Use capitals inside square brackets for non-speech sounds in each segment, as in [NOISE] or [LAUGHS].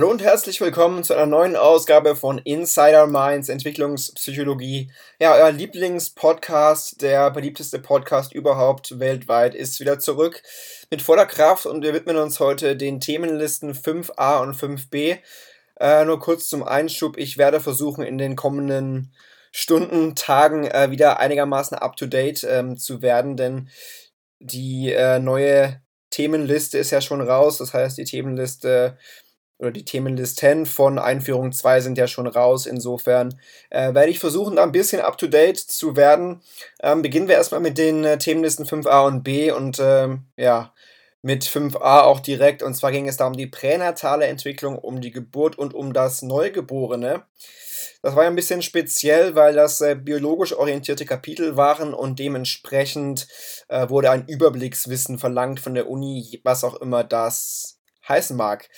Hallo und herzlich willkommen zu einer neuen Ausgabe von Insider Minds Entwicklungspsychologie. Ja, euer Lieblingspodcast, der beliebteste Podcast überhaupt weltweit, ist wieder zurück mit voller Kraft und wir widmen uns heute den Themenlisten 5a und 5b. Äh, nur kurz zum Einschub, ich werde versuchen in den kommenden Stunden, Tagen äh, wieder einigermaßen up-to-date ähm, zu werden, denn die äh, neue Themenliste ist ja schon raus, das heißt die Themenliste oder die Themenlisten von Einführung 2 sind ja schon raus. Insofern äh, werde ich versuchen, da ein bisschen up to date zu werden. Ähm, beginnen wir erstmal mit den äh, Themenlisten 5a und b und ähm, ja, mit 5a auch direkt. Und zwar ging es da um die pränatale Entwicklung, um die Geburt und um das Neugeborene. Das war ja ein bisschen speziell, weil das äh, biologisch orientierte Kapitel waren und dementsprechend äh, wurde ein Überblickswissen verlangt von der Uni, was auch immer das heißen mag.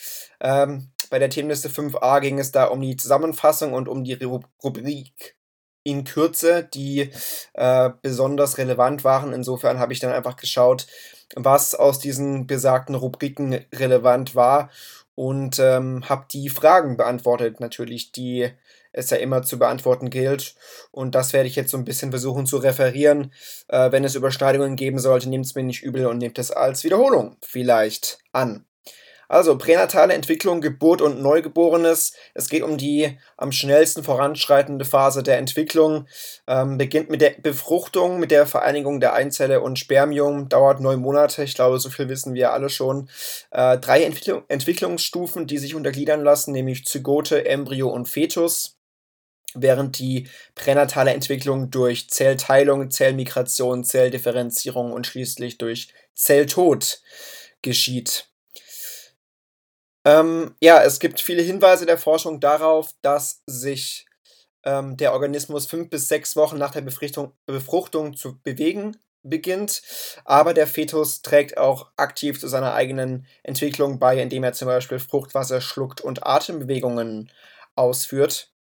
Ähm, bei der Themenliste 5a ging es da um die Zusammenfassung und um die Rubrik in Kürze, die äh, besonders relevant waren. Insofern habe ich dann einfach geschaut, was aus diesen besagten Rubriken relevant war und ähm, habe die Fragen beantwortet, natürlich, die es ja immer zu beantworten gilt. Und das werde ich jetzt so ein bisschen versuchen zu referieren. Äh, wenn es Überschneidungen geben sollte, nehmt es mir nicht übel und nehmt es als Wiederholung vielleicht an. Also pränatale Entwicklung, Geburt und Neugeborenes. Es geht um die am schnellsten voranschreitende Phase der Entwicklung. Ähm, beginnt mit der Befruchtung, mit der Vereinigung der Einzelle und Spermium, dauert neun Monate. Ich glaube, so viel wissen wir alle schon. Äh, drei Entwicklung, Entwicklungsstufen, die sich untergliedern lassen, nämlich Zygote, Embryo und Fetus während die pränatale Entwicklung durch Zellteilung, Zellmigration, Zelldifferenzierung und schließlich durch Zelltod geschieht. Ähm, ja, es gibt viele Hinweise der Forschung darauf, dass sich ähm, der Organismus fünf bis sechs Wochen nach der Befruchtung, Befruchtung zu bewegen beginnt, aber der Fetus trägt auch aktiv zu seiner eigenen Entwicklung bei, indem er zum Beispiel Fruchtwasser schluckt und Atembewegungen ausführt.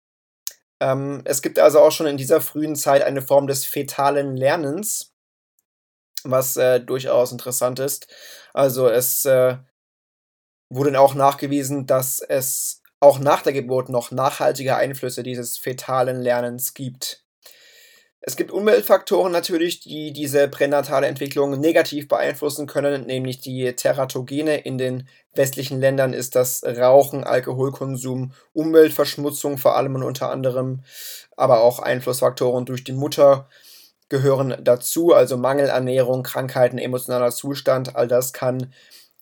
Ähm, es gibt also auch schon in dieser frühen Zeit eine Form des fetalen Lernens, was äh, durchaus interessant ist. Also es äh, wurde auch nachgewiesen, dass es auch nach der Geburt noch nachhaltige Einflüsse dieses fetalen Lernens gibt. Es gibt Umweltfaktoren natürlich, die diese pränatale Entwicklung negativ beeinflussen können, nämlich die Teratogene. In den westlichen Ländern ist das Rauchen, Alkoholkonsum, Umweltverschmutzung vor allem und unter anderem, aber auch Einflussfaktoren durch die Mutter gehören dazu, also Mangelernährung, Krankheiten, emotionaler Zustand, all das kann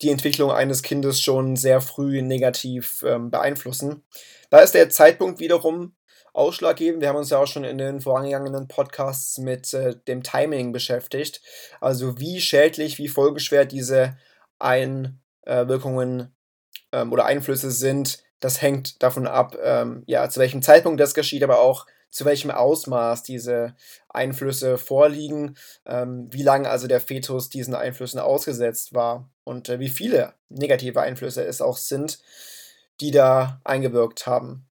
die Entwicklung eines Kindes schon sehr früh negativ ähm, beeinflussen. Da ist der Zeitpunkt wiederum ausschlaggebend. Wir haben uns ja auch schon in den vorangegangenen Podcasts mit äh, dem Timing beschäftigt. Also wie schädlich, wie folgeschwer diese Einwirkungen ähm, oder Einflüsse sind, das hängt davon ab, ähm, ja, zu welchem Zeitpunkt das geschieht, aber auch zu welchem Ausmaß diese Einflüsse vorliegen, ähm, wie lange also der Fetus diesen Einflüssen ausgesetzt war und äh, wie viele negative Einflüsse es auch sind, die da eingewirkt haben.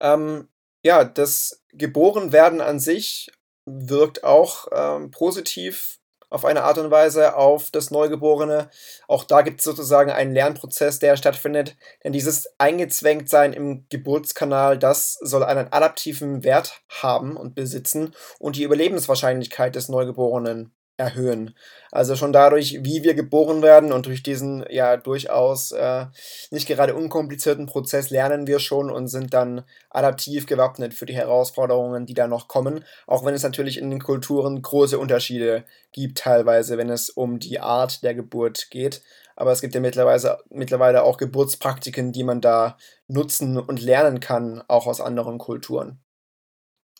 Ähm, ja, das Geborenwerden an sich wirkt auch ähm, positiv auf eine Art und Weise auf das Neugeborene. Auch da gibt es sozusagen einen Lernprozess, der stattfindet. Denn dieses Eingezwängtsein im Geburtskanal, das soll einen adaptiven Wert haben und besitzen und die Überlebenswahrscheinlichkeit des Neugeborenen erhöhen. Also schon dadurch, wie wir geboren werden und durch diesen ja durchaus äh, nicht gerade unkomplizierten Prozess lernen wir schon und sind dann adaptiv gewappnet für die Herausforderungen, die da noch kommen. Auch wenn es natürlich in den Kulturen große Unterschiede gibt, teilweise, wenn es um die Art der Geburt geht. Aber es gibt ja mittlerweile, mittlerweile auch Geburtspraktiken, die man da nutzen und lernen kann, auch aus anderen Kulturen.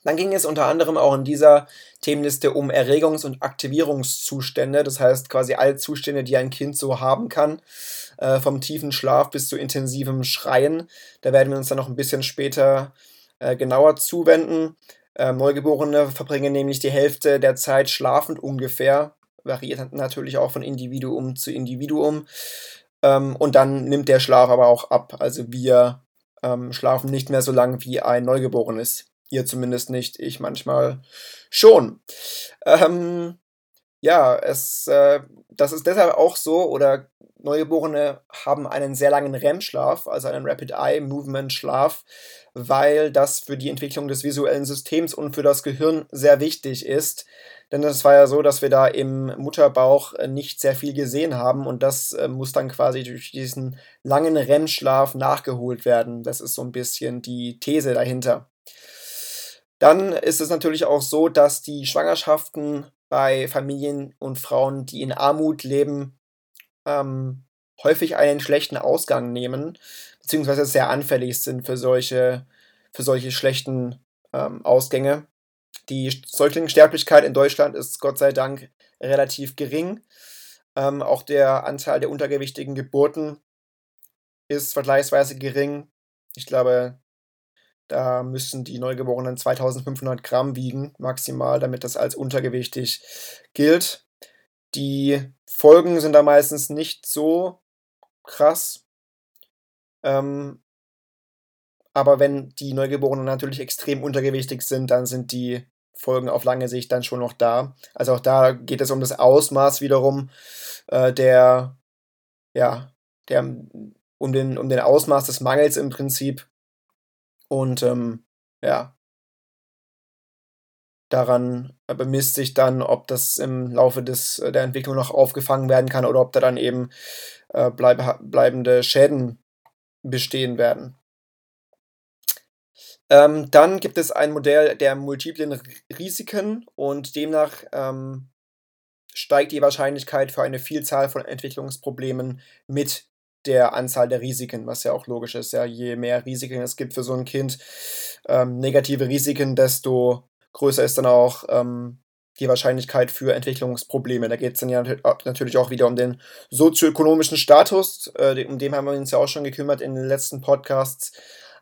Dann ging es unter anderem auch in dieser Themenliste um Erregungs- und Aktivierungszustände, das heißt quasi alle Zustände, die ein Kind so haben kann, äh, vom tiefen Schlaf bis zu intensivem Schreien. Da werden wir uns dann noch ein bisschen später äh, genauer zuwenden. Äh, Neugeborene verbringen nämlich die Hälfte der Zeit schlafend ungefähr, variiert natürlich auch von Individuum zu Individuum. Ähm, und dann nimmt der Schlaf aber auch ab. Also wir ähm, schlafen nicht mehr so lang wie ein Neugeborenes Ihr zumindest nicht, ich manchmal schon. Ähm, ja, es, äh, das ist deshalb auch so oder Neugeborene haben einen sehr langen REM-Schlaf, also einen Rapid Eye Movement Schlaf, weil das für die Entwicklung des visuellen Systems und für das Gehirn sehr wichtig ist. Denn es war ja so, dass wir da im Mutterbauch äh, nicht sehr viel gesehen haben und das äh, muss dann quasi durch diesen langen REM-Schlaf nachgeholt werden. Das ist so ein bisschen die These dahinter. Dann ist es natürlich auch so, dass die Schwangerschaften bei Familien und Frauen, die in Armut leben, ähm, häufig einen schlechten Ausgang nehmen, beziehungsweise sehr anfällig sind für solche, für solche schlechten ähm, Ausgänge. Die Säuglingssterblichkeit in Deutschland ist Gott sei Dank relativ gering. Ähm, auch der Anteil der untergewichtigen Geburten ist vergleichsweise gering. Ich glaube, da müssen die Neugeborenen 2500 Gramm wiegen, maximal, damit das als untergewichtig gilt. Die Folgen sind da meistens nicht so krass. Ähm, aber wenn die Neugeborenen natürlich extrem untergewichtig sind, dann sind die Folgen auf lange Sicht dann schon noch da. Also auch da geht es um das Ausmaß wiederum äh, der, ja, der, um den, um den Ausmaß des Mangels im Prinzip. Und ähm, ja, daran bemisst sich dann, ob das im Laufe des, äh, der Entwicklung noch aufgefangen werden kann oder ob da dann eben äh, bleib, bleibende Schäden bestehen werden. Ähm, dann gibt es ein Modell der multiplen Risiken und demnach ähm, steigt die Wahrscheinlichkeit für eine Vielzahl von Entwicklungsproblemen mit der Anzahl der Risiken, was ja auch logisch ist. Ja, je mehr Risiken es gibt für so ein Kind, ähm, negative Risiken, desto größer ist dann auch ähm, die Wahrscheinlichkeit für Entwicklungsprobleme. Da geht es dann ja natürlich auch wieder um den sozioökonomischen Status, äh, um den haben wir uns ja auch schon gekümmert in den letzten Podcasts.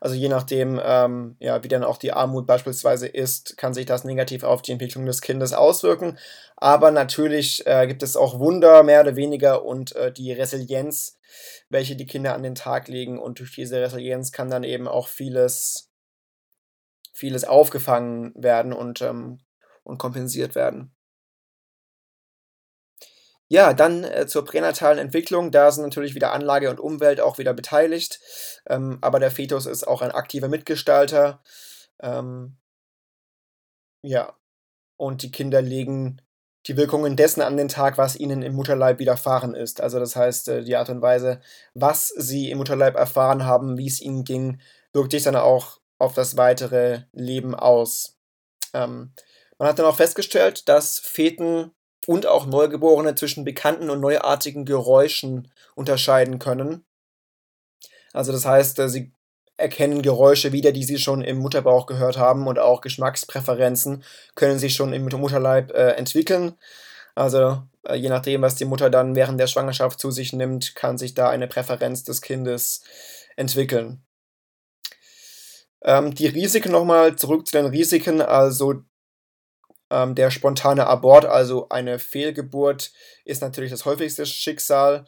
Also je nachdem, ähm, ja, wie dann auch die Armut beispielsweise ist, kann sich das negativ auf die Entwicklung des Kindes auswirken. Aber natürlich äh, gibt es auch Wunder, mehr oder weniger, und äh, die Resilienz, welche die Kinder an den Tag legen. Und durch diese Resilienz kann dann eben auch vieles, vieles aufgefangen werden und, ähm, und kompensiert werden. Ja, dann äh, zur pränatalen Entwicklung. Da sind natürlich wieder Anlage und Umwelt auch wieder beteiligt. Ähm, aber der Fetus ist auch ein aktiver Mitgestalter. Ähm, ja, und die Kinder legen die Wirkungen dessen an den Tag, was ihnen im Mutterleib widerfahren ist. Also das heißt, äh, die Art und Weise, was sie im Mutterleib erfahren haben, wie es ihnen ging, wirkt sich dann auch auf das weitere Leben aus. Ähm, man hat dann auch festgestellt, dass Feten und auch Neugeborene zwischen bekannten und neuartigen Geräuschen unterscheiden können. Also das heißt, äh, sie erkennen Geräusche wieder, die sie schon im Mutterbauch gehört haben und auch Geschmackspräferenzen können sich schon im Mutterleib äh, entwickeln. Also äh, je nachdem, was die Mutter dann während der Schwangerschaft zu sich nimmt, kann sich da eine Präferenz des Kindes entwickeln. Ähm, die Risiken nochmal zurück zu den Risiken. Also ähm, der spontane Abort, also eine Fehlgeburt, ist natürlich das häufigste Schicksal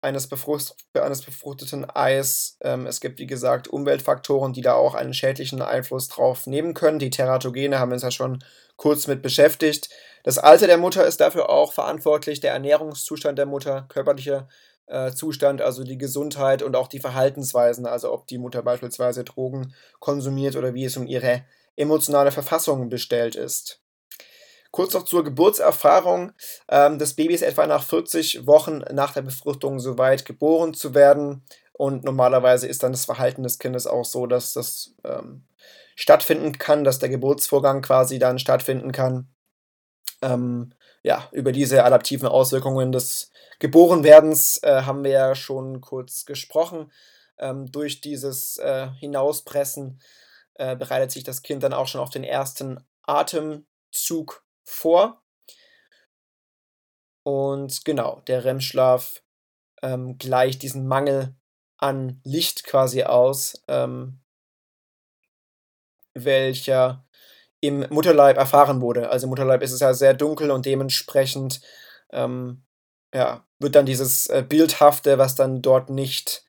eines, Befrucht eines befruchteten Eis. Ähm, es gibt, wie gesagt, Umweltfaktoren, die da auch einen schädlichen Einfluss drauf nehmen können. Die Teratogene haben wir uns ja schon kurz mit beschäftigt. Das Alter der Mutter ist dafür auch verantwortlich, der Ernährungszustand der Mutter, körperlicher äh, Zustand, also die Gesundheit und auch die Verhaltensweisen, also ob die Mutter beispielsweise Drogen konsumiert oder wie es um ihre emotionale Verfassung bestellt ist. Kurz noch zur Geburtserfahrung. Ähm, das Baby ist etwa nach 40 Wochen nach der Befruchtung soweit geboren zu werden. Und normalerweise ist dann das Verhalten des Kindes auch so, dass das ähm, stattfinden kann, dass der Geburtsvorgang quasi dann stattfinden kann. Ähm, ja, über diese adaptiven Auswirkungen des Geborenwerdens äh, haben wir ja schon kurz gesprochen. Ähm, durch dieses äh, Hinauspressen äh, bereitet sich das Kind dann auch schon auf den ersten Atemzug vor. Und genau, der REM-Schlaf ähm, gleicht diesen Mangel an Licht quasi aus, ähm, welcher im Mutterleib erfahren wurde. Also im Mutterleib ist es ja sehr dunkel und dementsprechend ähm, ja, wird dann dieses äh, Bildhafte, was dann dort nicht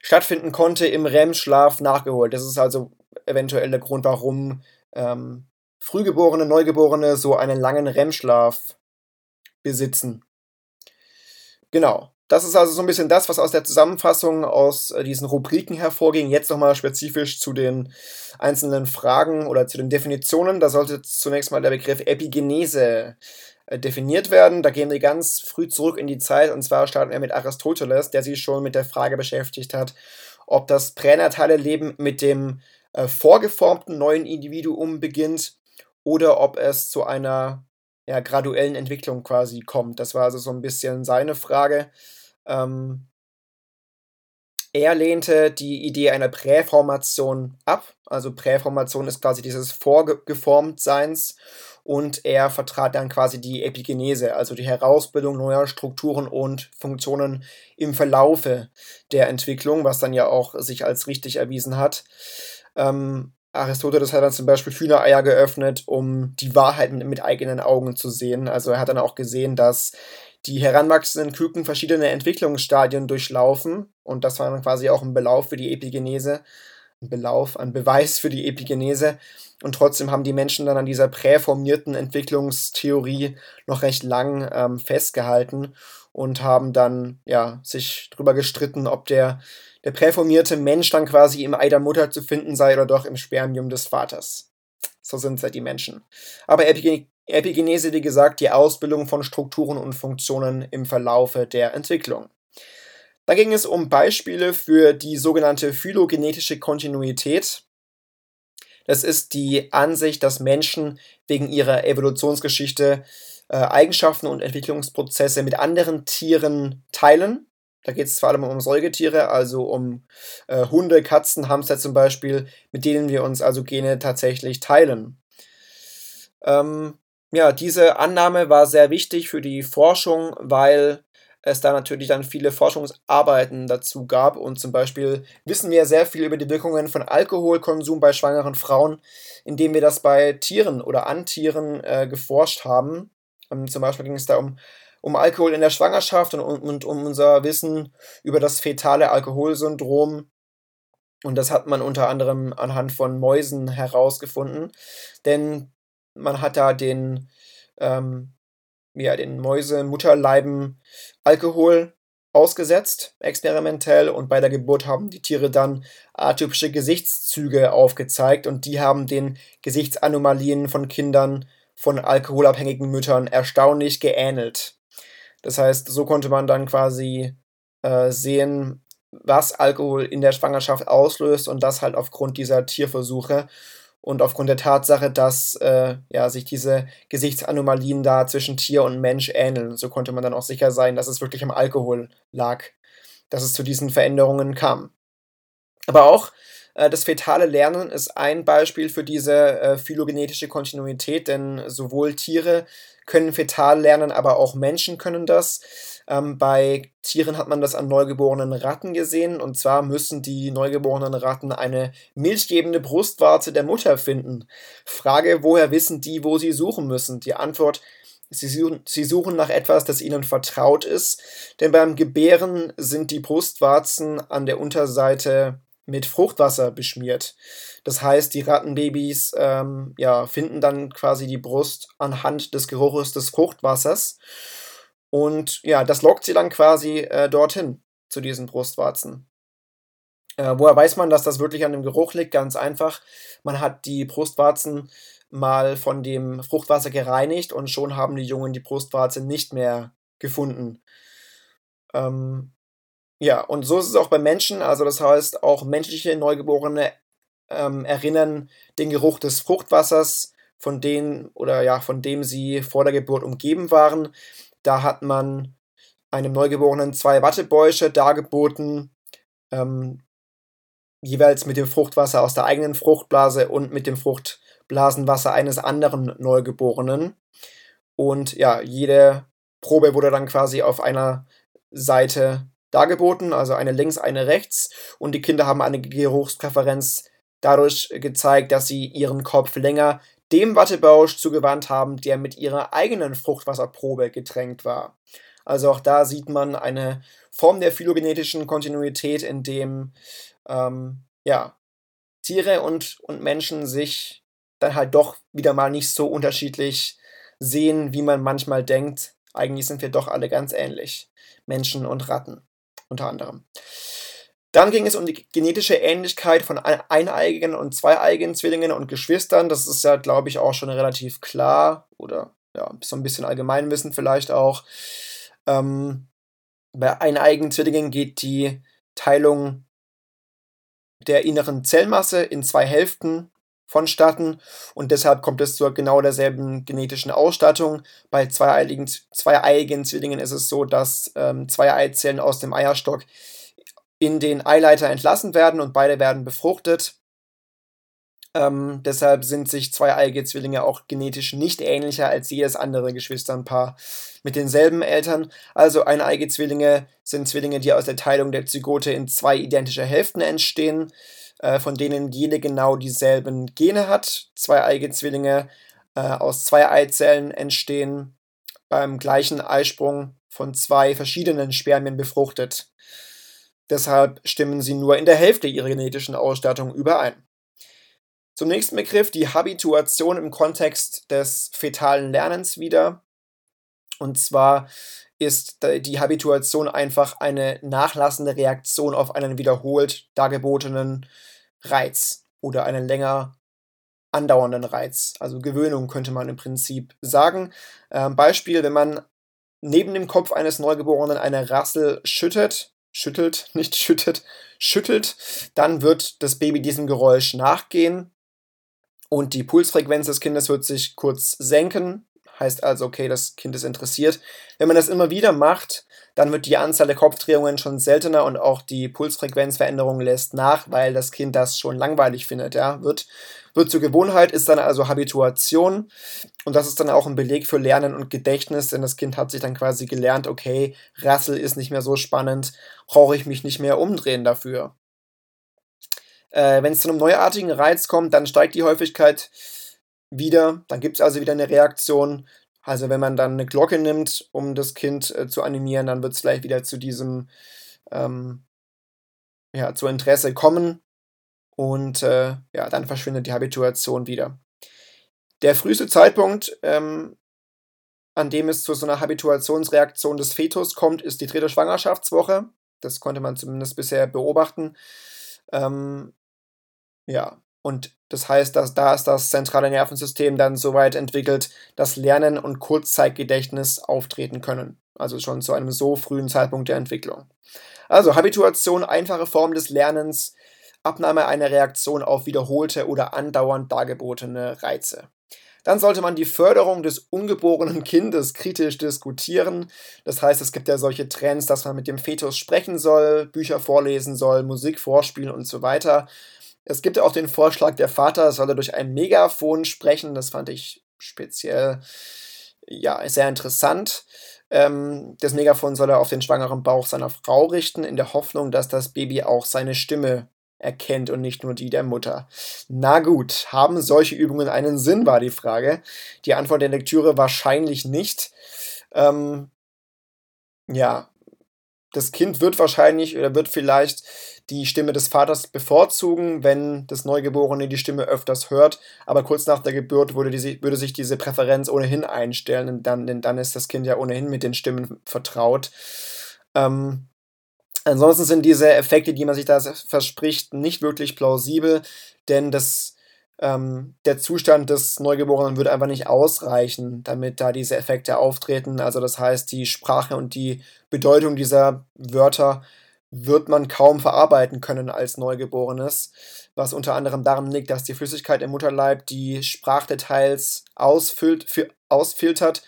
stattfinden konnte, im REM-Schlaf nachgeholt. Das ist also eventuell der Grund, warum ähm, Frühgeborene, Neugeborene so einen langen REM-Schlaf besitzen. Genau. das ist also so ein bisschen das, was aus der Zusammenfassung aus äh, diesen Rubriken hervorging. Jetzt nochmal spezifisch zu den einzelnen Fragen oder zu den Definitionen. Da sollte zunächst mal der Begriff Epigenese äh, definiert werden. Da gehen wir ganz früh zurück in die Zeit und zwar starten wir mit Aristoteles, der sich schon mit der Frage beschäftigt hat, ob das pränatale Leben mit dem äh, vorgeformten neuen Individuum beginnt oder ob es zu einer ja, graduellen Entwicklung quasi kommt. Das war also so ein bisschen seine Frage. Ähm, er lehnte die Idee einer Präformation ab. Also Präformation ist quasi dieses Vorgeformtseins und er vertrat dann quasi die Epigenese, also die Herausbildung neuer Strukturen und Funktionen im Verlaufe der Entwicklung, was dann ja auch sich als richtig erwiesen hat. Ähm, Aristoteles hat dann zum Beispiel Hühnereier geöffnet, um die Wahrheit mit, mit eigenen Augen zu sehen. Also er hat dann auch gesehen, dass die heranwachsenden Küken verschiedene Entwicklungsstadien durchlaufen und das war dann quasi auch ein Belauf für die Epigenese, ein Belauf, ein Beweis für die Epigenese und trotzdem haben die Menschen dann an dieser präformierten Entwicklungstheorie noch recht lang ähm, festgehalten und haben dann ja sich darüber gestritten, ob der der präformierte Mensch dann quasi im Ei der Mutter zu finden sei oder doch im Spermium des Vaters. So sind halt die Menschen. Aber Epigen Epigenese, wie gesagt, die Ausbildung von Strukturen und Funktionen im Verlaufe der Entwicklung. Dann ging es um Beispiele für die sogenannte phylogenetische Kontinuität. Das ist die Ansicht, dass Menschen wegen ihrer Evolutionsgeschichte äh, Eigenschaften und Entwicklungsprozesse mit anderen Tieren teilen da geht es vor allem um Säugetiere, also um äh, Hunde, Katzen, Hamster zum Beispiel, mit denen wir uns also Gene tatsächlich teilen. Ähm, ja, diese Annahme war sehr wichtig für die Forschung, weil es da natürlich dann viele Forschungsarbeiten dazu gab und zum Beispiel wissen wir sehr viel über die Wirkungen von Alkoholkonsum bei schwangeren Frauen, indem wir das bei Tieren oder an Tieren äh, geforscht haben. Ähm, zum Beispiel ging es da um um Alkohol in der Schwangerschaft und, und um unser Wissen über das fetale Alkoholsyndrom. Und das hat man unter anderem anhand von Mäusen herausgefunden. Denn man hat da den, ähm, ja, den Mäusemutterleiben Alkohol ausgesetzt, experimentell, und bei der Geburt haben die Tiere dann atypische Gesichtszüge aufgezeigt und die haben den Gesichtsanomalien von Kindern von alkoholabhängigen Müttern erstaunlich geähnelt. Das heißt, so konnte man dann quasi äh, sehen, was Alkohol in der Schwangerschaft auslöst und das halt aufgrund dieser Tierversuche und aufgrund der Tatsache, dass äh, ja, sich diese Gesichtsanomalien da zwischen Tier und Mensch ähneln. So konnte man dann auch sicher sein, dass es wirklich am Alkohol lag, dass es zu diesen Veränderungen kam. Aber auch das fetale Lernen ist ein Beispiel für diese äh, phylogenetische Kontinuität, denn sowohl Tiere können fetal lernen, aber auch Menschen können das. Ähm, bei Tieren hat man das an neugeborenen Ratten gesehen. Und zwar müssen die neugeborenen Ratten eine milchgebende Brustwarze der Mutter finden. Frage, woher wissen die, wo sie suchen müssen? Die Antwort, sie suchen, sie suchen nach etwas, das ihnen vertraut ist. Denn beim Gebären sind die Brustwarzen an der Unterseite mit Fruchtwasser beschmiert. Das heißt, die Rattenbabys ähm, ja, finden dann quasi die Brust anhand des Geruches des Fruchtwassers. Und ja, das lockt sie dann quasi äh, dorthin, zu diesen Brustwarzen. Äh, woher weiß man, dass das wirklich an dem Geruch liegt? Ganz einfach. Man hat die Brustwarzen mal von dem Fruchtwasser gereinigt und schon haben die Jungen die Brustwarze nicht mehr gefunden. Ähm, ja, und so ist es auch bei Menschen. Also das heißt, auch menschliche Neugeborene ähm, erinnern den Geruch des Fruchtwassers, von dem oder ja, von dem sie vor der Geburt umgeben waren. Da hat man einem Neugeborenen zwei Wattebäusche dargeboten, ähm, jeweils mit dem Fruchtwasser aus der eigenen Fruchtblase und mit dem Fruchtblasenwasser eines anderen Neugeborenen. Und ja, jede Probe wurde dann quasi auf einer Seite dargeboten, also eine links, eine rechts. Und die Kinder haben eine Geruchspräferenz dadurch gezeigt, dass sie ihren Kopf länger dem Wattebausch zugewandt haben, der mit ihrer eigenen Fruchtwasserprobe getränkt war. Also auch da sieht man eine Form der phylogenetischen Kontinuität, in dem ähm, ja, Tiere und, und Menschen sich dann halt doch wieder mal nicht so unterschiedlich sehen, wie man manchmal denkt. Eigentlich sind wir doch alle ganz ähnlich. Menschen und Ratten unter anderem. Dann ging es um die genetische Ähnlichkeit von eineigigen und zweieigigen Zwillingen und Geschwistern. Das ist ja, glaube ich, auch schon relativ klar oder ja, so ein bisschen Allgemeinwissen vielleicht auch. Ähm, bei eineigigen Zwillingen geht die Teilung der inneren Zellmasse in zwei Hälften vonstatten und deshalb kommt es zur genau derselben genetischen Ausstattung. Bei zweieiigen, zweieiigen Zwillingen ist es so, dass ähm, zwei Eizellen aus dem Eierstock in den Eileiter entlassen werden und beide werden befruchtet. Ähm, deshalb sind sich zweieiige Zwillinge auch genetisch nicht ähnlicher als jedes andere Geschwisternpaar mit denselben Eltern. Also eineige Zwillinge sind Zwillinge, die aus der Teilung der Zygote in zwei identische Hälften entstehen, äh, von denen jede genau dieselben Gene hat. Zweieige Zwillinge äh, aus zwei Eizellen entstehen beim gleichen Eisprung von zwei verschiedenen Spermien befruchtet. Deshalb stimmen sie nur in der Hälfte ihrer genetischen Ausstattung überein. Zum nächsten Begriff die Habituation im Kontext des fetalen Lernens wieder. Und zwar ist die Habituation einfach eine nachlassende Reaktion auf einen wiederholt dargebotenen Reiz oder einen länger andauernden Reiz. Also Gewöhnung könnte man im Prinzip sagen. Ähm, Beispiel, wenn man neben dem Kopf eines Neugeborenen eine Rassel schüttet, schüttelt, [LAUGHS] nicht schüttet, schüttelt, dann wird das Baby diesem Geräusch nachgehen und die Pulsfrequenz des Kindes wird sich kurz senken. Heißt also, okay, das Kind ist interessiert. Wenn man das immer wieder macht, dann wird die Anzahl der Kopfdrehungen schon seltener und auch die Pulsfrequenzveränderung lässt nach, weil das Kind das schon langweilig findet. Ja? Wird wird zur Gewohnheit, ist dann also Habituation. Und das ist dann auch ein Beleg für Lernen und Gedächtnis, denn das Kind hat sich dann quasi gelernt, okay, Rassel ist nicht mehr so spannend, brauche ich mich nicht mehr umdrehen dafür. Äh, Wenn es zu einem neuartigen Reiz kommt, dann steigt die Häufigkeit wieder. Dann gibt es also wieder eine Reaktion. Also wenn man dann eine Glocke nimmt, um das Kind äh, zu animieren, dann wird es gleich wieder zu diesem ähm, ja, zu Interesse kommen und äh, ja, dann verschwindet die Habituation wieder. Der früheste Zeitpunkt, ähm, an dem es zu so einer Habituationsreaktion des Fetus kommt, ist die dritte Schwangerschaftswoche. Das konnte man zumindest bisher beobachten. Ähm, ja, und das heißt, dass da ist das zentrale Nervensystem dann so weit entwickelt, dass Lernen und Kurzzeitgedächtnis auftreten können. Also schon zu einem so frühen Zeitpunkt der Entwicklung. Also Habituation, einfache Form des Lernens, Abnahme einer Reaktion auf wiederholte oder andauernd dargebotene Reize. Dann sollte man die Förderung des ungeborenen Kindes kritisch diskutieren. Das heißt, es gibt ja solche Trends, dass man mit dem Fetus sprechen soll, Bücher vorlesen soll, Musik vorspielen und so weiter. Es gibt ja auch den Vorschlag, der Vater solle durch ein Megafon sprechen. Das fand ich speziell ja, sehr interessant. Ähm, das Megafon soll er auf den schwangeren Bauch seiner Frau richten, in der Hoffnung, dass das Baby auch seine Stimme erkennt und nicht nur die der Mutter. Na gut, haben solche Übungen einen Sinn, war die Frage. Die Antwort der Lektüre wahrscheinlich nicht. Ähm, ja, das Kind wird wahrscheinlich oder wird vielleicht die Stimme des Vaters bevorzugen, wenn das Neugeborene die Stimme öfters hört, aber kurz nach der Geburt würde, diese, würde sich diese Präferenz ohnehin einstellen, und dann, denn dann ist das Kind ja ohnehin mit den Stimmen vertraut. Ähm, Ansonsten sind diese Effekte, die man sich da verspricht, nicht wirklich plausibel, denn das, ähm, der Zustand des Neugeborenen würde einfach nicht ausreichen, damit da diese Effekte auftreten. Also das heißt, die Sprache und die Bedeutung dieser Wörter wird man kaum verarbeiten können als Neugeborenes, was unter anderem daran liegt, dass die Flüssigkeit im Mutterleib die Sprachdetails ausfüllt, für, ausfiltert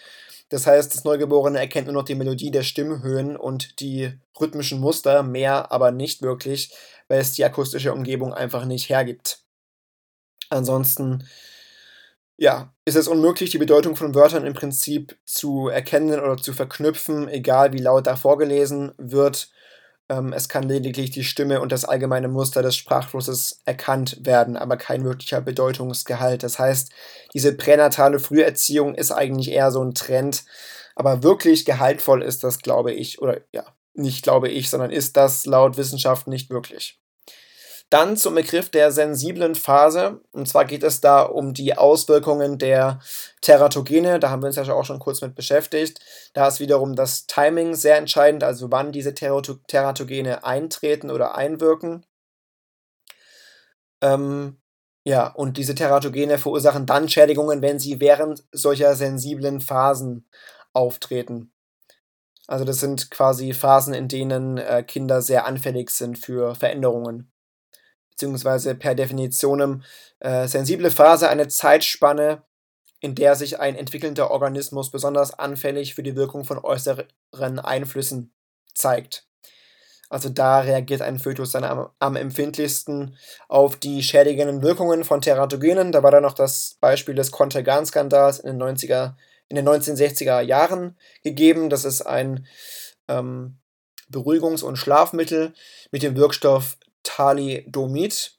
das heißt, das Neugeborene erkennt nur noch die Melodie der Stimmhöhen und die rhythmischen Muster, mehr aber nicht wirklich, weil es die akustische Umgebung einfach nicht hergibt. Ansonsten, ja, ist es unmöglich, die Bedeutung von Wörtern im Prinzip zu erkennen oder zu verknüpfen, egal wie laut da vorgelesen wird. Ähm, es kann lediglich die Stimme und das allgemeine Muster des Sprachflusses erkannt werden, aber kein wirklicher Bedeutungsgehalt. Das heißt, diese pränatale Früherziehung ist eigentlich eher so ein Trend, aber wirklich gehaltvoll ist das, glaube ich, oder ja, nicht glaube ich, sondern ist das laut Wissenschaft nicht wirklich. Dann zum Begriff der sensiblen Phase. Und zwar geht es da um die Auswirkungen der Teratogene. Da haben wir uns ja auch schon kurz mit beschäftigt. Da ist wiederum das Timing sehr entscheidend, also wann diese Teratogene eintreten oder einwirken. Ähm, ja, und diese Teratogene verursachen dann Schädigungen, wenn sie während solcher sensiblen Phasen auftreten. Also das sind quasi Phasen, in denen äh, Kinder sehr anfällig sind für Veränderungen. Beziehungsweise per Definition äh, sensible Phase eine Zeitspanne, in der sich ein entwickelnder Organismus besonders anfällig für die Wirkung von äußeren Einflüssen zeigt. Also da reagiert ein Fötus dann am, am, empfindlichsten auf die schädigenden Wirkungen von Teratogenen. Da war dann noch das Beispiel des Contergan-Skandals in den 90er in den 1960er Jahren gegeben. Das ist ein ähm, Beruhigungs- und Schlafmittel mit dem Wirkstoff Thalidomid.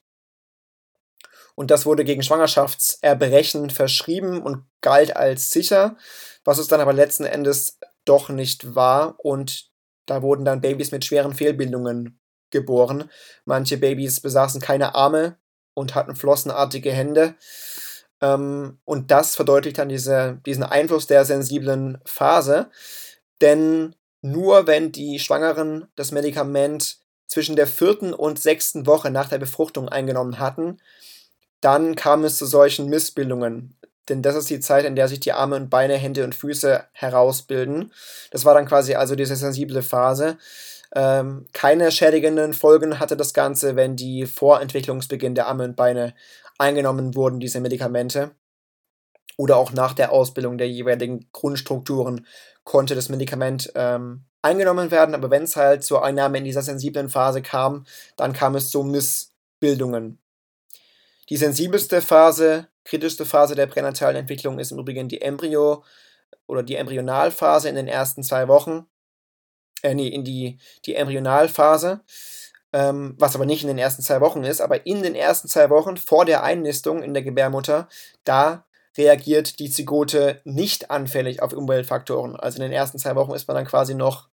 Und das wurde gegen Schwangerschaftserbrechen verschrieben und galt als sicher, was es dann aber letzten Endes doch nicht war. Und da wurden dann Babys mit schweren Fehlbildungen geboren. Manche Babys besaßen keine Arme und hatten flossenartige Hände. Ähm, und das verdeutlicht dann diese, diesen Einfluss der sensiblen Phase. Denn nur wenn die Schwangeren das Medikament zwischen der vierten und sechsten Woche nach der Befruchtung eingenommen hatten, dann kam es zu solchen Missbildungen. Denn das ist die Zeit, in der sich die Arme und Beine, Hände und Füße herausbilden. Das war dann quasi also diese sensible Phase. Ähm, keine schädigenden Folgen hatte das Ganze, wenn die Vorentwicklungsbeginn der Arme und Beine eingenommen wurden, diese Medikamente. Oder auch nach der Ausbildung der jeweiligen Grundstrukturen konnte das Medikament ähm, eingenommen werden. Aber wenn es halt zur Einnahme in dieser sensiblen Phase kam, dann kam es zu Missbildungen. Die sensibelste Phase, kritischste Phase der pränatalen Entwicklung ist im Übrigen die Embryo- oder die Embryonalphase in den ersten zwei Wochen. Äh, nee, in die, die Embryonalphase ähm, was aber nicht in den ersten zwei Wochen ist, aber in den ersten zwei Wochen vor der Einnistung in der Gebärmutter, da reagiert die Zygote nicht anfällig auf Umweltfaktoren. Also in den ersten zwei Wochen ist man dann quasi noch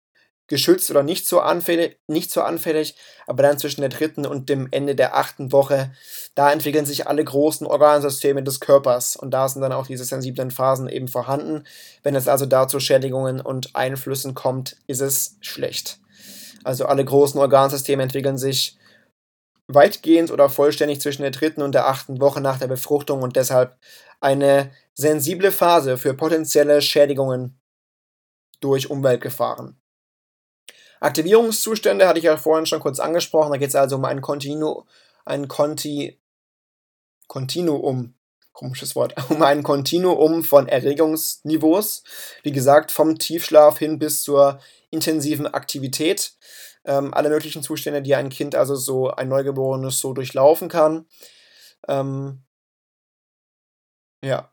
geschützt oder nicht so anfällig, nicht so anfällig, aber dann zwischen der dritten und dem Ende der achten Woche, da entwickeln sich alle großen Organsysteme des Körpers und da sind dann auch diese sensiblen Phasen eben vorhanden. Wenn es also da zu Schädigungen und Einflüssen kommt, ist es schlecht. Also alle großen Organsysteme entwickeln sich weitgehend oder vollständig zwischen der dritten und der achten Woche nach der Befruchtung und deshalb eine sensible Phase für potenzielle Schädigungen durch Umweltgefahren. Aktivierungszustände hatte ich ja vorhin schon kurz angesprochen. Da geht es also um ein, Kontinu ein Konti Kontinuum, komisches Wort, [LAUGHS] um ein Kontinuum von Erregungsniveaus. Wie gesagt, vom Tiefschlaf hin bis zur intensiven Aktivität. Ähm, alle möglichen Zustände, die ein Kind, also so ein Neugeborenes, so durchlaufen kann. Ähm, ja.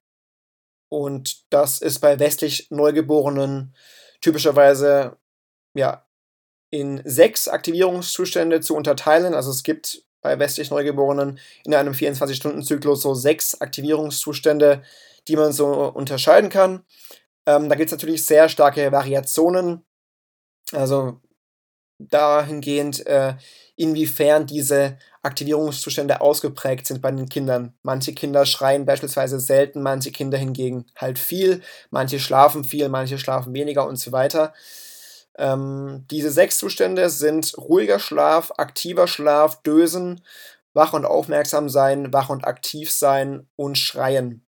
Und das ist bei westlich Neugeborenen typischerweise ja, in sechs Aktivierungszustände zu unterteilen. Also es gibt bei westlich Neugeborenen in einem 24-Stunden-Zyklus so sechs Aktivierungszustände, die man so unterscheiden kann. Ähm, da gibt es natürlich sehr starke Variationen. Also dahingehend, äh, inwiefern diese Aktivierungszustände ausgeprägt sind bei den Kindern. Manche Kinder schreien beispielsweise selten, manche Kinder hingegen halt viel, manche schlafen viel, manche schlafen weniger und so weiter. Ähm, diese sechs Zustände sind ruhiger Schlaf, aktiver Schlaf, Dösen, wach und aufmerksam sein, wach und aktiv sein und schreien.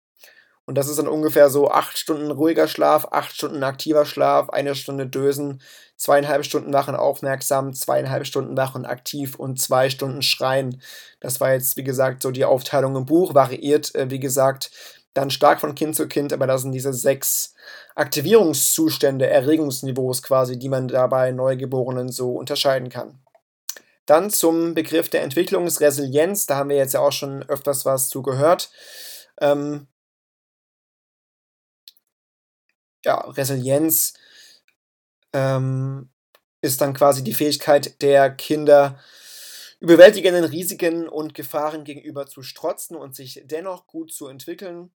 Und das ist dann ungefähr so acht Stunden ruhiger Schlaf, acht Stunden aktiver Schlaf, eine Stunde Dösen, zweieinhalb Stunden wach und aufmerksam, zweieinhalb Stunden wach und aktiv und zwei Stunden schreien. Das war jetzt, wie gesagt, so die Aufteilung im Buch, variiert, äh, wie gesagt, dann stark von Kind zu Kind, aber das sind diese sechs Aktivierungszustände, Erregungsniveaus quasi, die man dabei Neugeborenen so unterscheiden kann. Dann zum Begriff der Entwicklungsresilienz, da haben wir jetzt ja auch schon öfters was zu gehört. Ähm, ja, Resilienz ähm, ist dann quasi die Fähigkeit der Kinder, überwältigenden Risiken und Gefahren gegenüber zu strotzen und sich dennoch gut zu entwickeln.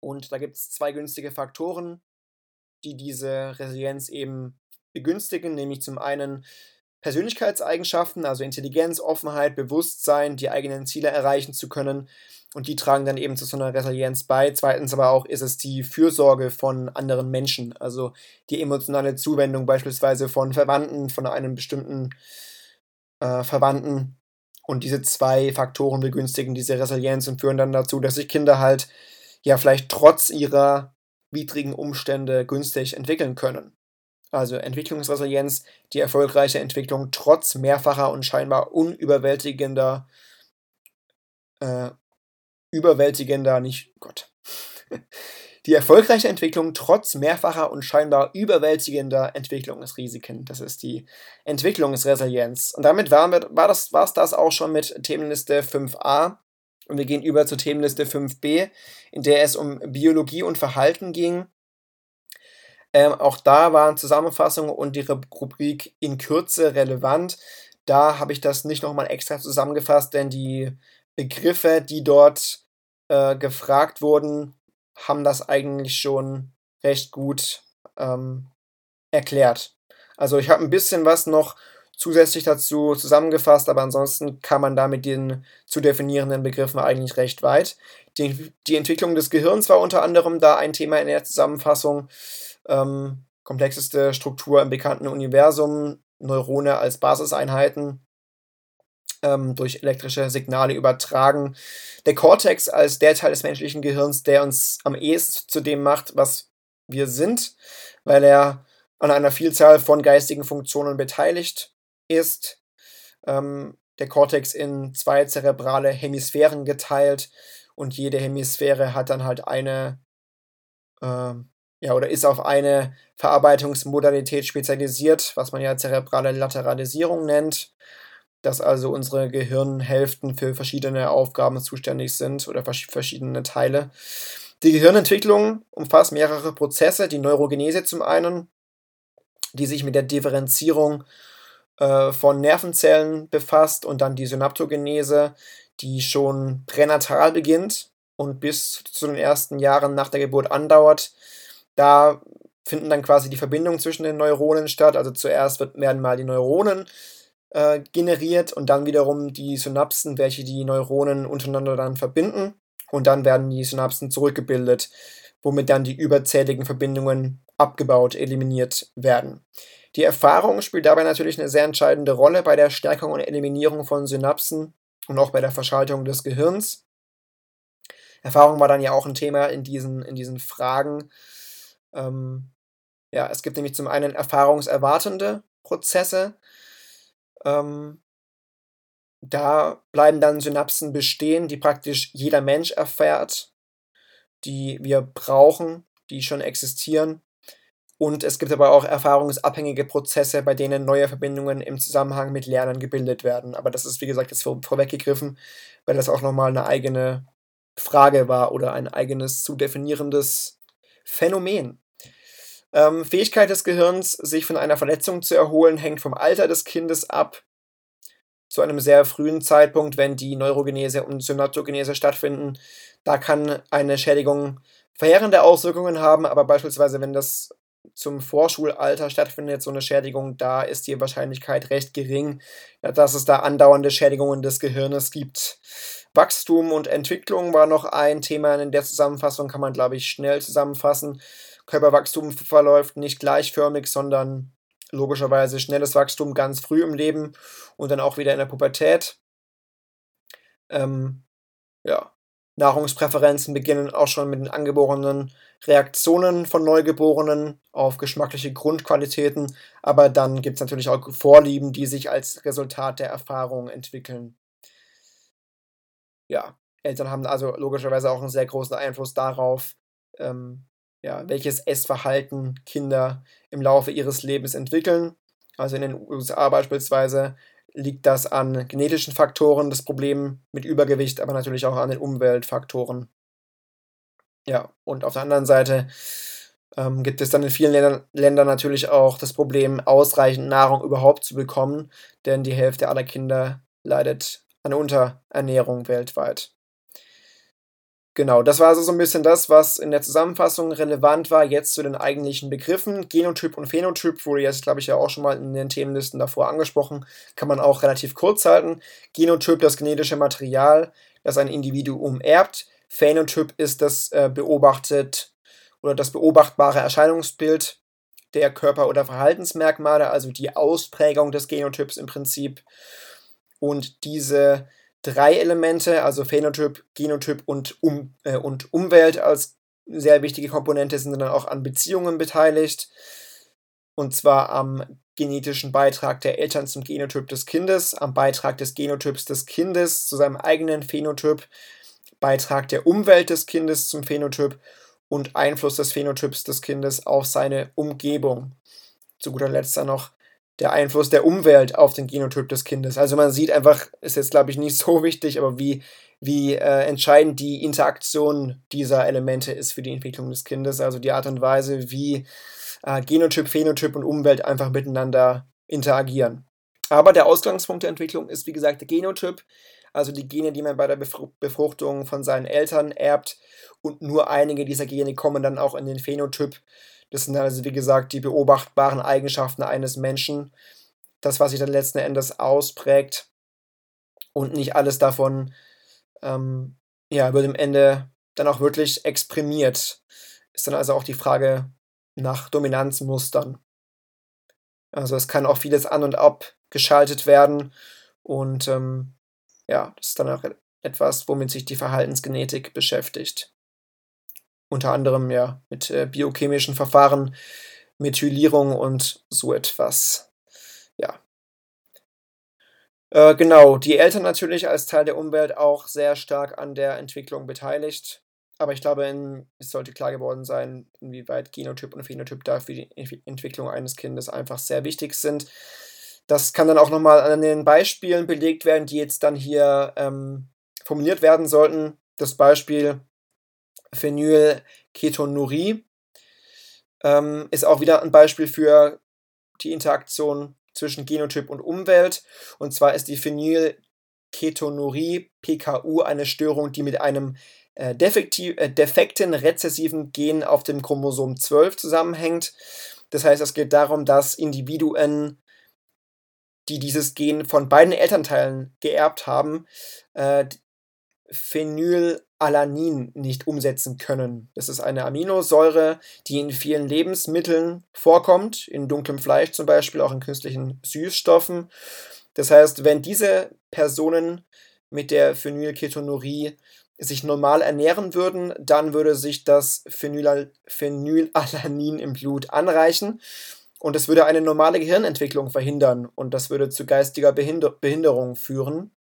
Und da gibt es zwei günstige Faktoren, die diese Resilienz eben begünstigen, nämlich zum einen Persönlichkeitseigenschaften, also Intelligenz, Offenheit, Bewusstsein, die eigenen Ziele erreichen zu können. Und die tragen dann eben zu so einer Resilienz bei. Zweitens aber auch ist es die Fürsorge von anderen Menschen, also die emotionale Zuwendung beispielsweise von Verwandten, von einem bestimmten äh, Verwandten. Und diese zwei Faktoren begünstigen diese Resilienz und führen dann dazu, dass sich Kinder halt ja vielleicht trotz ihrer widrigen Umstände günstig entwickeln können. Also Entwicklungsresilienz, die erfolgreiche Entwicklung trotz mehrfacher und scheinbar unüberwältigender, äh, überwältigender, nicht Gott. [LAUGHS] Die erfolgreiche Entwicklung trotz mehrfacher und scheinbar überwältigender Entwicklungsrisiken. Das ist die Entwicklungsresilienz. Und damit war, war das, es das auch schon mit Themenliste 5a. Und wir gehen über zur Themenliste 5b, in der es um Biologie und Verhalten ging. Ähm, auch da waren Zusammenfassungen und die Rubrik in Kürze relevant. Da habe ich das nicht nochmal extra zusammengefasst, denn die Begriffe, die dort äh, gefragt wurden, haben das eigentlich schon recht gut ähm, erklärt. Also ich habe ein bisschen was noch zusätzlich dazu zusammengefasst, aber ansonsten kann man da mit den zu definierenden Begriffen eigentlich recht weit. Die, die Entwicklung des Gehirns war unter anderem da ein Thema in der Zusammenfassung. Ähm, komplexeste Struktur im bekannten Universum, Neurone als Basiseinheiten ähm, durch elektrische Signale übertragen. Der Cortex als der Teil des menschlichen Gehirns, der uns am ehesten zu dem macht, was wir sind, weil er an einer Vielzahl von geistigen Funktionen beteiligt ist. Ähm, der Cortex in zwei zerebrale Hemisphären geteilt und jede Hemisphäre hat dann halt eine, äh, ja, oder ist auf eine Verarbeitungsmodalität spezialisiert, was man ja zerebrale Lateralisierung nennt dass also unsere Gehirnhälften für verschiedene Aufgaben zuständig sind oder verschiedene Teile. Die Gehirnentwicklung umfasst mehrere Prozesse, die Neurogenese zum einen, die sich mit der Differenzierung äh, von Nervenzellen befasst und dann die Synaptogenese, die schon pränatal beginnt und bis zu den ersten Jahren nach der Geburt andauert. Da finden dann quasi die Verbindungen zwischen den Neuronen statt. Also zuerst werden mal die Neuronen äh, generiert und dann wiederum die Synapsen, welche die Neuronen untereinander dann verbinden. Und dann werden die Synapsen zurückgebildet, womit dann die überzähligen Verbindungen abgebaut, eliminiert werden. Die Erfahrung spielt dabei natürlich eine sehr entscheidende Rolle bei der Stärkung und Eliminierung von Synapsen und auch bei der Verschaltung des Gehirns. Erfahrung war dann ja auch ein Thema in diesen, in diesen Fragen. Ähm, ja, es gibt nämlich zum einen erfahrungserwartende Prozesse, ähm, da bleiben dann Synapsen bestehen, die praktisch jeder Mensch erfährt, die wir brauchen, die schon existieren. Und es gibt aber auch erfahrungsabhängige Prozesse, bei denen neue Verbindungen im Zusammenhang mit Lernen gebildet werden. Aber das ist, wie gesagt, jetzt vor, vorweggegriffen, weil das auch nochmal eine eigene Frage war oder ein eigenes zu definierendes Phänomen. Ähm, Fähigkeit des Gehirns, sich von einer Verletzung zu erholen, hängt vom Alter des Kindes ab. Zu einem sehr frühen Zeitpunkt, wenn die Neurogenese und Synaptogenese stattfinden, da kann eine Schädigung verheerende Auswirkungen haben, aber beispielsweise, wenn das zum Vorschulalter stattfindet, so eine Schädigung, da ist die Wahrscheinlichkeit recht gering, dass es da andauernde Schädigungen des Gehirnes gibt. Wachstum und Entwicklung war noch ein Thema in der Zusammenfassung, kann man, glaube ich, schnell zusammenfassen. Körperwachstum verläuft nicht gleichförmig, sondern logischerweise schnelles Wachstum ganz früh im Leben und dann auch wieder in der Pubertät. Ähm, ja. Nahrungspräferenzen beginnen auch schon mit den angeborenen Reaktionen von Neugeborenen auf geschmackliche Grundqualitäten, aber dann gibt es natürlich auch Vorlieben, die sich als Resultat der Erfahrung entwickeln. Ja, Eltern haben also logischerweise auch einen sehr großen Einfluss darauf, ähm, ja, welches Essverhalten Kinder im Laufe ihres Lebens entwickeln. Also in den USA beispielsweise liegt das an genetischen Faktoren, das Problem mit Übergewicht, aber natürlich auch an den Umweltfaktoren. Ja, und auf der anderen Seite ähm, gibt es dann in vielen Ländern, Ländern natürlich auch das Problem, ausreichend Nahrung überhaupt zu bekommen, denn die Hälfte aller Kinder leidet an Unterernährung weltweit. Genau, das war also so ein bisschen das, was in der Zusammenfassung relevant war, jetzt zu den eigentlichen Begriffen. Genotyp und Phänotyp wurde jetzt, glaube ich, ja auch schon mal in den Themenlisten davor angesprochen. Kann man auch relativ kurz halten. Genotyp, das genetische Material, das ein Individuum erbt. Phänotyp ist das äh, beobachtet oder das beobachtbare Erscheinungsbild der Körper- oder Verhaltensmerkmale, also die Ausprägung des Genotyps im Prinzip. Und diese drei Elemente, also Phänotyp, Genotyp und, um, äh, und Umwelt als sehr wichtige Komponente sind dann auch an Beziehungen beteiligt. Und zwar am genetischen Beitrag der Eltern zum Genotyp des Kindes, am Beitrag des Genotyps des Kindes zu seinem eigenen Phänotyp, Beitrag der Umwelt des Kindes zum Phänotyp und Einfluss des Phänotyps des Kindes auf seine Umgebung. Zu guter Letzt dann noch der Einfluss der Umwelt auf den Genotyp des Kindes. Also man sieht einfach, ist jetzt glaube ich nicht so wichtig, aber wie, wie äh, entscheidend die Interaktion dieser Elemente ist für die Entwicklung des Kindes. Also die Art und Weise, wie äh, Genotyp, Phänotyp und Umwelt einfach miteinander interagieren. Aber der Ausgangspunkt der Entwicklung ist, wie gesagt, der Genotyp, also die Gene, die man bei der Befruchtung von seinen Eltern erbt. Und nur einige dieser Gene kommen dann auch in den Phänotyp. Das sind also, wie gesagt, die beobachtbaren Eigenschaften eines Menschen. Das, was sich dann letzten Endes ausprägt. Und nicht alles davon ähm, ja, wird im Ende dann auch wirklich exprimiert. Ist dann also auch die Frage nach Dominanzmustern. Also es kann auch vieles an und abgeschaltet werden. Und ähm, ja, das ist dann auch etwas, womit sich die Verhaltensgenetik beschäftigt unter anderem ja mit äh, biochemischen Verfahren, Methylierung und so etwas. Ja. Äh, genau, die Eltern natürlich als Teil der Umwelt auch sehr stark an der Entwicklung beteiligt. Aber ich glaube, es sollte klar geworden sein, inwieweit Genotyp und Phänotyp da für die Entwicklung eines Kindes einfach sehr wichtig sind. Das kann dann auch nochmal an den Beispielen belegt werden, die jetzt dann hier ähm, formuliert werden sollten. Das Beispiel Phenylketonurie ähm, ist auch wieder ein Beispiel für die Interaktion zwischen Genotyp und Umwelt. Und zwar ist die Phenylketonurie PKU eine Störung, die mit einem äh, äh, defekten rezessiven Gen auf dem Chromosom 12 zusammenhängt. Das heißt, es geht darum, dass Individuen, die dieses Gen von beiden Elternteilen geerbt haben, äh, Phenylalanin nicht umsetzen können. Das ist eine Aminosäure, die in vielen Lebensmitteln vorkommt, in dunklem Fleisch zum Beispiel, auch in künstlichen Süßstoffen. Das heißt, wenn diese Personen mit der Phenylketonurie sich normal ernähren würden, dann würde sich das Phenylal Phenylalanin im Blut anreichen und das würde eine normale Gehirnentwicklung verhindern und das würde zu geistiger Behinder Behinderung führen.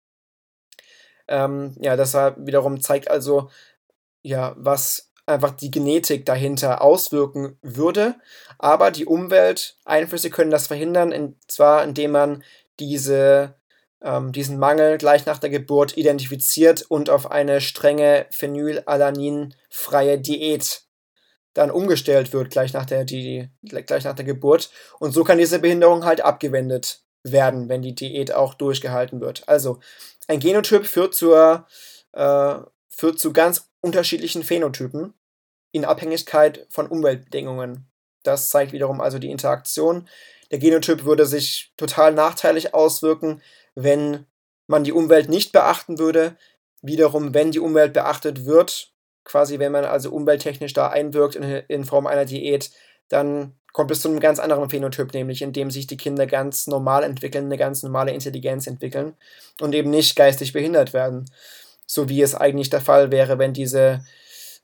Ähm, ja, das wiederum zeigt also, ja, was einfach die Genetik dahinter auswirken würde. Aber die Umwelteinflüsse können das verhindern, und zwar indem man diese, ähm, diesen Mangel gleich nach der Geburt identifiziert und auf eine strenge phenylalaninfreie Diät dann umgestellt wird gleich nach der, die, gleich nach der Geburt. Und so kann diese Behinderung halt abgewendet werden, wenn die Diät auch durchgehalten wird. Also ein Genotyp führt, zur, äh, führt zu ganz unterschiedlichen Phänotypen in Abhängigkeit von Umweltbedingungen. Das zeigt wiederum also die Interaktion. Der Genotyp würde sich total nachteilig auswirken, wenn man die Umwelt nicht beachten würde. Wiederum, wenn die Umwelt beachtet wird, quasi wenn man also umwelttechnisch da einwirkt in, in Form einer Diät, dann kommt es zu einem ganz anderen Phänotyp, nämlich in dem sich die Kinder ganz normal entwickeln, eine ganz normale Intelligenz entwickeln und eben nicht geistig behindert werden. So wie es eigentlich der Fall wäre, wenn diese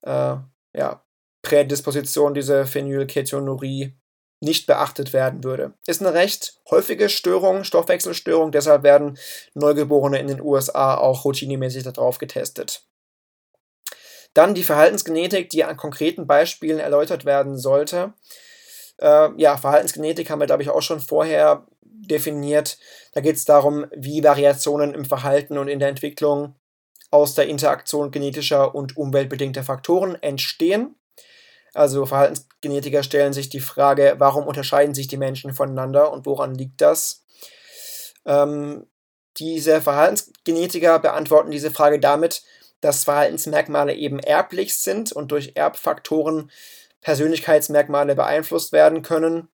äh, ja, Prädisposition, diese Phenylketonurie nicht beachtet werden würde. Ist eine recht häufige Störung, Stoffwechselstörung, deshalb werden Neugeborene in den USA auch routinemäßig darauf getestet. Dann die Verhaltensgenetik, die an konkreten Beispielen erläutert werden sollte. Äh, ja, Verhaltensgenetik haben wir, glaube ich, auch schon vorher definiert. Da geht es darum, wie Variationen im Verhalten und in der Entwicklung aus der Interaktion genetischer und umweltbedingter Faktoren entstehen. Also Verhaltensgenetiker stellen sich die Frage, warum unterscheiden sich die Menschen voneinander und woran liegt das? Ähm, diese Verhaltensgenetiker beantworten diese Frage damit, dass Verhaltensmerkmale eben erblich sind und durch Erbfaktoren Persönlichkeitsmerkmale beeinflusst werden können.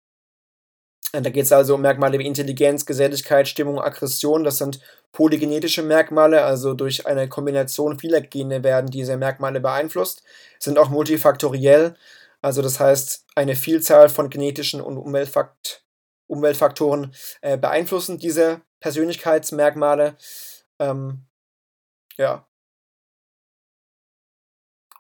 Da geht es also um Merkmale wie Intelligenz, Geselligkeit, Stimmung, Aggression. Das sind polygenetische Merkmale, also durch eine Kombination vieler Gene werden diese Merkmale beeinflusst, sind auch multifaktoriell, also das heißt, eine Vielzahl von genetischen und Umweltfakt Umweltfaktoren äh, beeinflussen diese Persönlichkeitsmerkmale. Ähm, ja.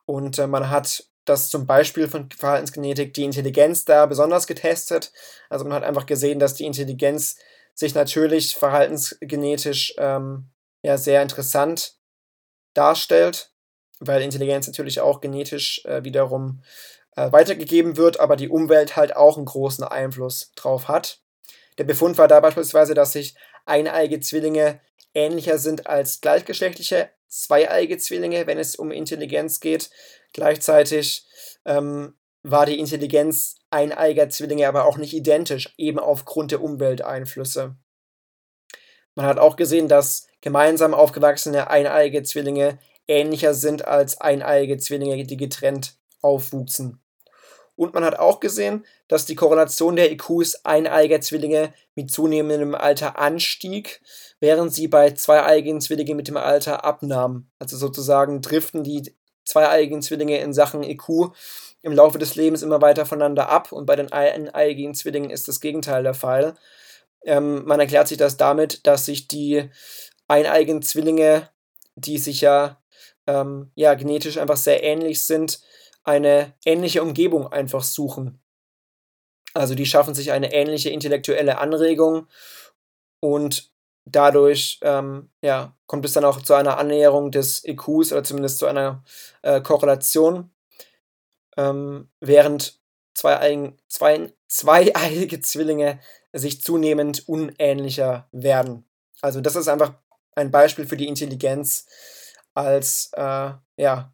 Und äh, man hat das zum Beispiel von Verhaltensgenetik die Intelligenz da besonders getestet. Also man hat einfach gesehen, dass die Intelligenz sich natürlich verhaltensgenetisch ähm, ja, sehr interessant darstellt, weil Intelligenz natürlich auch genetisch äh, wiederum äh, weitergegeben wird, aber die Umwelt halt auch einen großen Einfluss drauf hat. Der Befund war da beispielsweise, dass sich eineige Zwillinge ähnlicher sind als gleichgeschlechtliche zweieige Zwillinge, wenn es um Intelligenz geht. Gleichzeitig ähm, war die Intelligenz eineiger Zwillinge aber auch nicht identisch, eben aufgrund der Umwelteinflüsse. Man hat auch gesehen, dass gemeinsam aufgewachsene eineige Zwillinge ähnlicher sind als eineige Zwillinge, die getrennt aufwuchsen. Und man hat auch gesehen, dass die Korrelation der IQs eineiger Zwillinge mit zunehmendem Alter anstieg, während sie bei zweieigen Zwillingen mit dem Alter abnahm. Also sozusagen driften die zweieigen Zwillinge in Sachen IQ im Laufe des Lebens immer weiter voneinander ab und bei den eineigigen Zwillingen ist das Gegenteil der Fall. Ähm, man erklärt sich das damit, dass sich die eineigen Zwillinge, die sich ja, ähm, ja genetisch einfach sehr ähnlich sind, eine ähnliche Umgebung einfach suchen. Also die schaffen sich eine ähnliche intellektuelle Anregung und dadurch ähm, ja, kommt es dann auch zu einer Annäherung des IQs oder zumindest zu einer äh, Korrelation, ähm, während zwei, zwei, zweieiige [LAUGHS] Zwillinge sich zunehmend unähnlicher werden. Also das ist einfach ein Beispiel für die Intelligenz als äh, ja,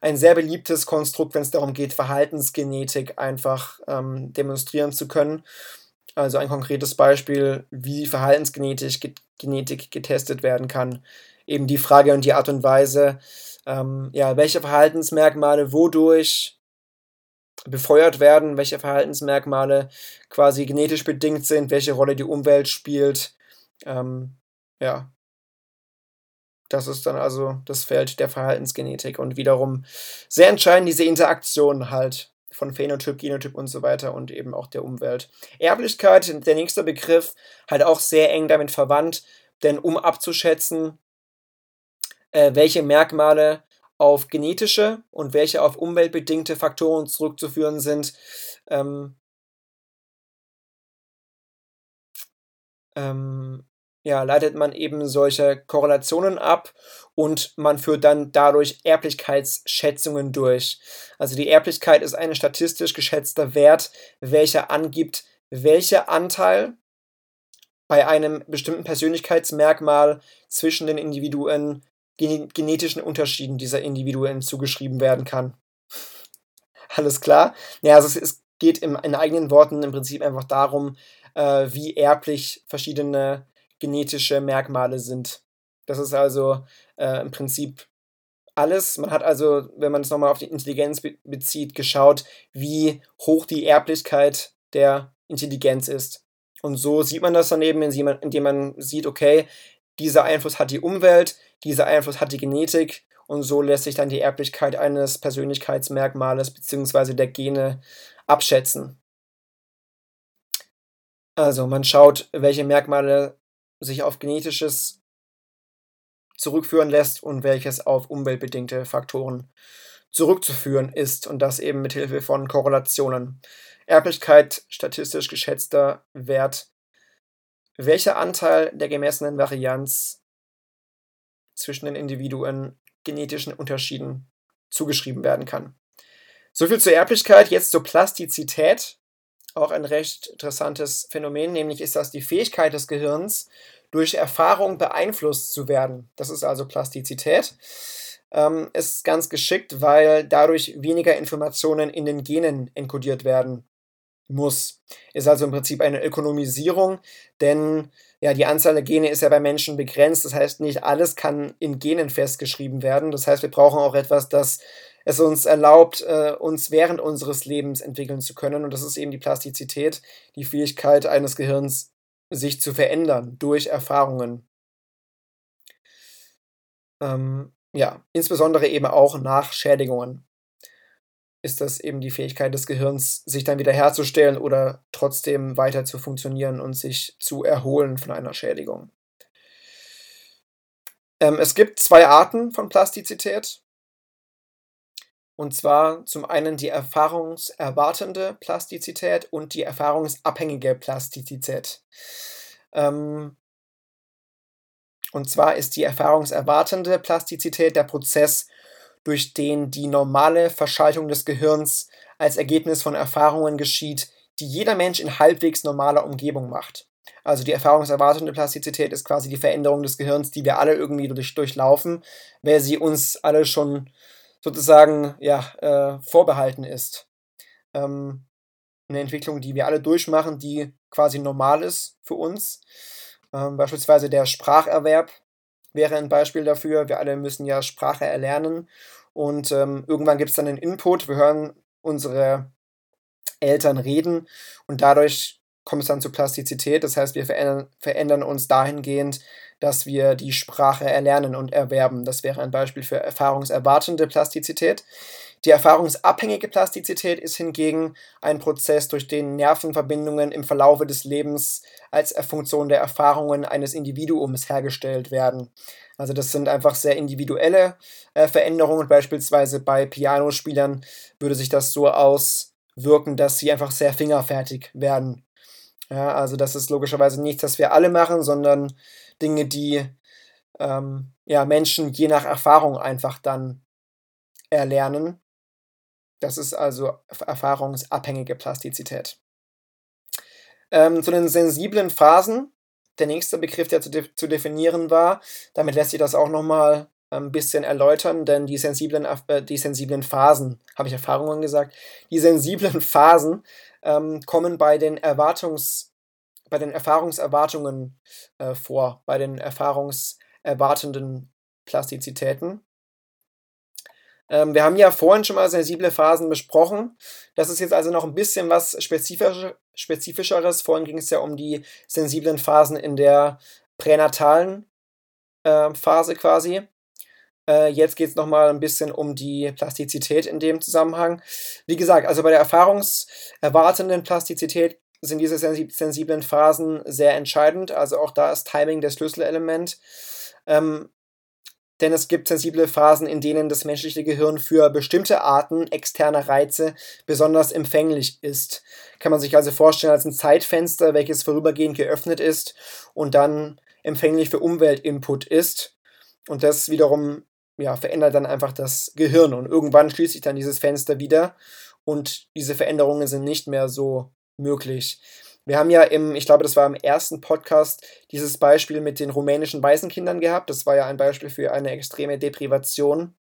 ein sehr beliebtes Konstrukt, wenn es darum geht, Verhaltensgenetik einfach ähm, demonstrieren zu können. Also ein konkretes Beispiel, wie Verhaltensgenetik Genetik getestet werden kann. Eben die Frage und die Art und Weise, ähm, ja, welche Verhaltensmerkmale wodurch befeuert werden, welche Verhaltensmerkmale quasi genetisch bedingt sind, welche Rolle die Umwelt spielt. Ähm, ja, das ist dann also das Feld der Verhaltensgenetik und wiederum sehr entscheidend diese Interaktion halt von Phänotyp, Genotyp und so weiter und eben auch der Umwelt. Erblichkeit, der nächste Begriff, halt auch sehr eng damit verwandt, denn um abzuschätzen, äh, welche Merkmale auf genetische und welche auf umweltbedingte Faktoren zurückzuführen sind, ähm, ähm, ja, leitet man eben solche Korrelationen ab und man führt dann dadurch Erblichkeitsschätzungen durch. Also die Erblichkeit ist ein statistisch geschätzter Wert, welcher angibt, welcher Anteil bei einem bestimmten Persönlichkeitsmerkmal zwischen den Individuen genetischen Unterschieden dieser Individuen zugeschrieben werden kann. [LAUGHS] Alles klar? Ja, also es, geht im, in eigenen Worten im Prinzip einfach darum, äh, wie erblich verschiedene genetische Merkmale sind. Das ist also äh, im Prinzip alles. Man hat also, wenn man es nochmal auf die Intelligenz be bezieht, geschaut, wie hoch die Erblichkeit der Intelligenz ist. Und so sieht man das dann eben, indem man sieht, okay, dieser Einfluss hat die Umwelt, dieser Einfluss hat die Genetik und so lässt sich dann die Erblichkeit eines Persönlichkeitsmerkmales bzw. der Gene abschätzen. Also man schaut, welche Merkmale sich auf genetisches zurückführen lässt und welches auf umweltbedingte Faktoren zurückzuführen ist und das eben mit Hilfe von Korrelationen. Erblichkeit statistisch geschätzter Wert. Welcher Anteil der gemessenen Varianz zwischen den Individuen genetischen Unterschieden zugeschrieben werden kann. Soviel zur Erblichkeit, jetzt zur Plastizität auch ein recht interessantes Phänomen, nämlich ist das die Fähigkeit des Gehirns, durch Erfahrung beeinflusst zu werden. Das ist also Plastizität. Ähm, ist ganz geschickt, weil dadurch weniger Informationen in den Genen enkodiert werden muss. Ist also im Prinzip eine Ökonomisierung, denn ja, die Anzahl der Gene ist ja bei Menschen begrenzt. Das heißt, nicht alles kann in Genen festgeschrieben werden. Das heißt, wir brauchen auch etwas, das es uns erlaubt, äh, uns während unseres Lebens entwickeln zu können. Und das ist eben die Plastizität, die Fähigkeit eines Gehirns, sich zu verändern durch Erfahrungen. Ähm, ja, insbesondere eben auch nach Schädigungen ist das eben die Fähigkeit des Gehirns, sich dann wieder herzustellen oder trotzdem weiter zu funktionieren und sich zu erholen von einer Schädigung. Ähm, es gibt zwei Arten von Plastizität. Und zwar zum einen die erfahrungserwartende Plastizität und die erfahrungsabhängige Plastizität. Ähm, und zwar ist die erfahrungserwartende Plastizität der Prozess, durch den die normale Verschaltung des Gehirns als Ergebnis von Erfahrungen geschieht, die jeder Mensch in halbwegs normaler Umgebung macht. Also die erfahrungserwartende Plastizität ist quasi die Veränderung des Gehirns, die wir alle irgendwie durch, durchlaufen, weil sie uns alle schon sozusagen ja, äh, vorbehalten ist. Ähm, eine Entwicklung, die wir alle durchmachen, die quasi normal ist für uns. Ähm, beispielsweise der Spracherwerb wäre ein Beispiel dafür. Wir alle müssen ja Sprache erlernen und ähm, irgendwann gibt es dann einen Input. Wir hören unsere Eltern reden und dadurch kommt es dann zu Plastizität. Das heißt, wir verändern, verändern uns dahingehend, dass wir die Sprache erlernen und erwerben. Das wäre ein Beispiel für erfahrungserwartende Plastizität. Die erfahrungsabhängige Plastizität ist hingegen ein Prozess, durch den Nervenverbindungen im Verlaufe des Lebens als Funktion der Erfahrungen eines Individuums hergestellt werden. Also das sind einfach sehr individuelle äh, Veränderungen. Beispielsweise bei Pianospielern würde sich das so auswirken, dass sie einfach sehr fingerfertig werden. Ja, also das ist logischerweise nichts, das wir alle machen, sondern Dinge, die ähm, ja, Menschen je nach Erfahrung einfach dann erlernen. Das ist also erfahrungsabhängige Plastizität. Ähm, zu den sensiblen Phasen, der nächste Begriff, der zu, de zu definieren war, damit lässt sich das auch nochmal ein bisschen erläutern, denn die sensiblen, äh, die sensiblen Phasen, habe ich Erfahrungen gesagt, die sensiblen Phasen ähm, kommen bei den Erwartungs- bei den Erfahrungserwartungen äh, vor, bei den erfahrungserwartenden Plastizitäten. Ähm, wir haben ja vorhin schon mal sensible Phasen besprochen. Das ist jetzt also noch ein bisschen was Spezifisch Spezifischeres. Vorhin ging es ja um die sensiblen Phasen in der pränatalen äh, Phase quasi. Äh, jetzt geht es nochmal ein bisschen um die Plastizität in dem Zusammenhang. Wie gesagt, also bei der erfahrungserwartenden Plastizität sind diese sensiblen Phasen sehr entscheidend. Also auch da ist Timing das Schlüsselelement. Ähm, denn es gibt sensible Phasen, in denen das menschliche Gehirn für bestimmte Arten externer Reize besonders empfänglich ist. Kann man sich also vorstellen als ein Zeitfenster, welches vorübergehend geöffnet ist und dann empfänglich für Umweltinput ist. Und das wiederum ja, verändert dann einfach das Gehirn und irgendwann schließt sich dann dieses Fenster wieder und diese Veränderungen sind nicht mehr so möglich. Wir haben ja im, ich glaube, das war im ersten Podcast, dieses Beispiel mit den rumänischen Waisenkindern gehabt. Das war ja ein Beispiel für eine extreme Deprivation.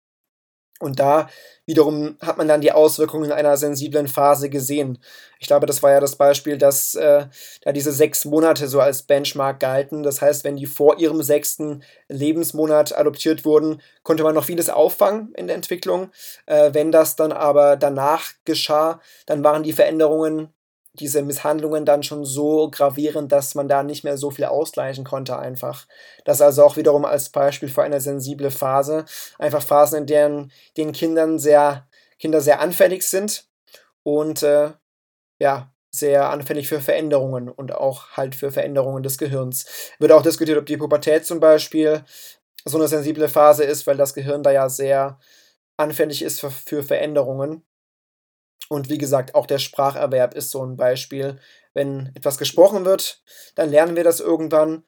Und da wiederum hat man dann die Auswirkungen einer sensiblen Phase gesehen. Ich glaube, das war ja das Beispiel, dass äh, da diese sechs Monate so als Benchmark galten. Das heißt, wenn die vor ihrem sechsten Lebensmonat adoptiert wurden, konnte man noch vieles auffangen in der Entwicklung. Äh, wenn das dann aber danach geschah, dann waren die Veränderungen diese Misshandlungen dann schon so gravierend, dass man da nicht mehr so viel ausgleichen konnte einfach. Das also auch wiederum als Beispiel für eine sensible Phase. Einfach Phasen, in denen den Kindern sehr, Kinder sehr anfällig sind und äh, ja, sehr anfällig für Veränderungen und auch halt für Veränderungen des Gehirns. Wird auch diskutiert, ob die Pubertät zum Beispiel so eine sensible Phase ist, weil das Gehirn da ja sehr anfällig ist für, für Veränderungen. Und wie gesagt, auch der Spracherwerb ist so ein Beispiel. Wenn etwas gesprochen wird, dann lernen wir das irgendwann.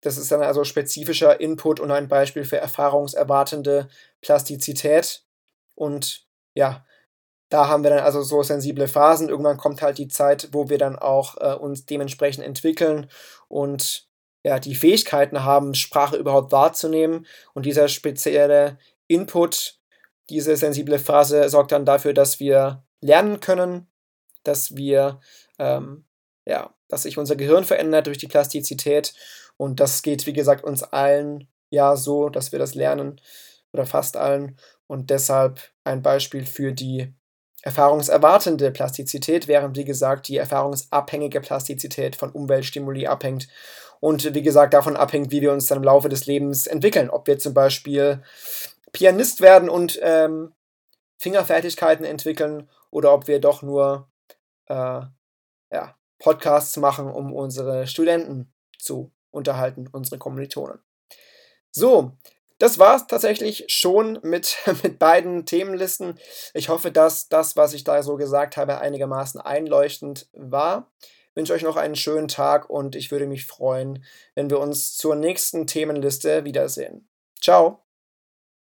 Das ist dann also spezifischer Input und ein Beispiel für erfahrungserwartende Plastizität. Und ja, da haben wir dann also so sensible Phasen. Irgendwann kommt halt die Zeit, wo wir dann auch äh, uns dementsprechend entwickeln und ja, die Fähigkeiten haben, Sprache überhaupt wahrzunehmen. Und dieser spezielle Input, diese sensible Phase sorgt dann dafür, dass wir lernen können, dass wir ähm, ja, dass sich unser Gehirn verändert durch die Plastizität. Und das geht, wie gesagt, uns allen ja so, dass wir das lernen oder fast allen. Und deshalb ein Beispiel für die erfahrungserwartende Plastizität, während, wie gesagt, die erfahrungsabhängige Plastizität von Umweltstimuli abhängt und, wie gesagt, davon abhängt, wie wir uns dann im Laufe des Lebens entwickeln. Ob wir zum Beispiel Pianist werden und ähm, Fingerfertigkeiten entwickeln oder ob wir doch nur äh, ja, Podcasts machen, um unsere Studenten zu unterhalten, unsere Kommilitonen. So, das war es tatsächlich schon mit, [LAUGHS] mit beiden Themenlisten. Ich hoffe, dass das, was ich da so gesagt habe, einigermaßen einleuchtend war. Ich wünsche euch noch einen schönen Tag und ich würde mich freuen, wenn wir uns zur nächsten Themenliste wiedersehen. Ciao!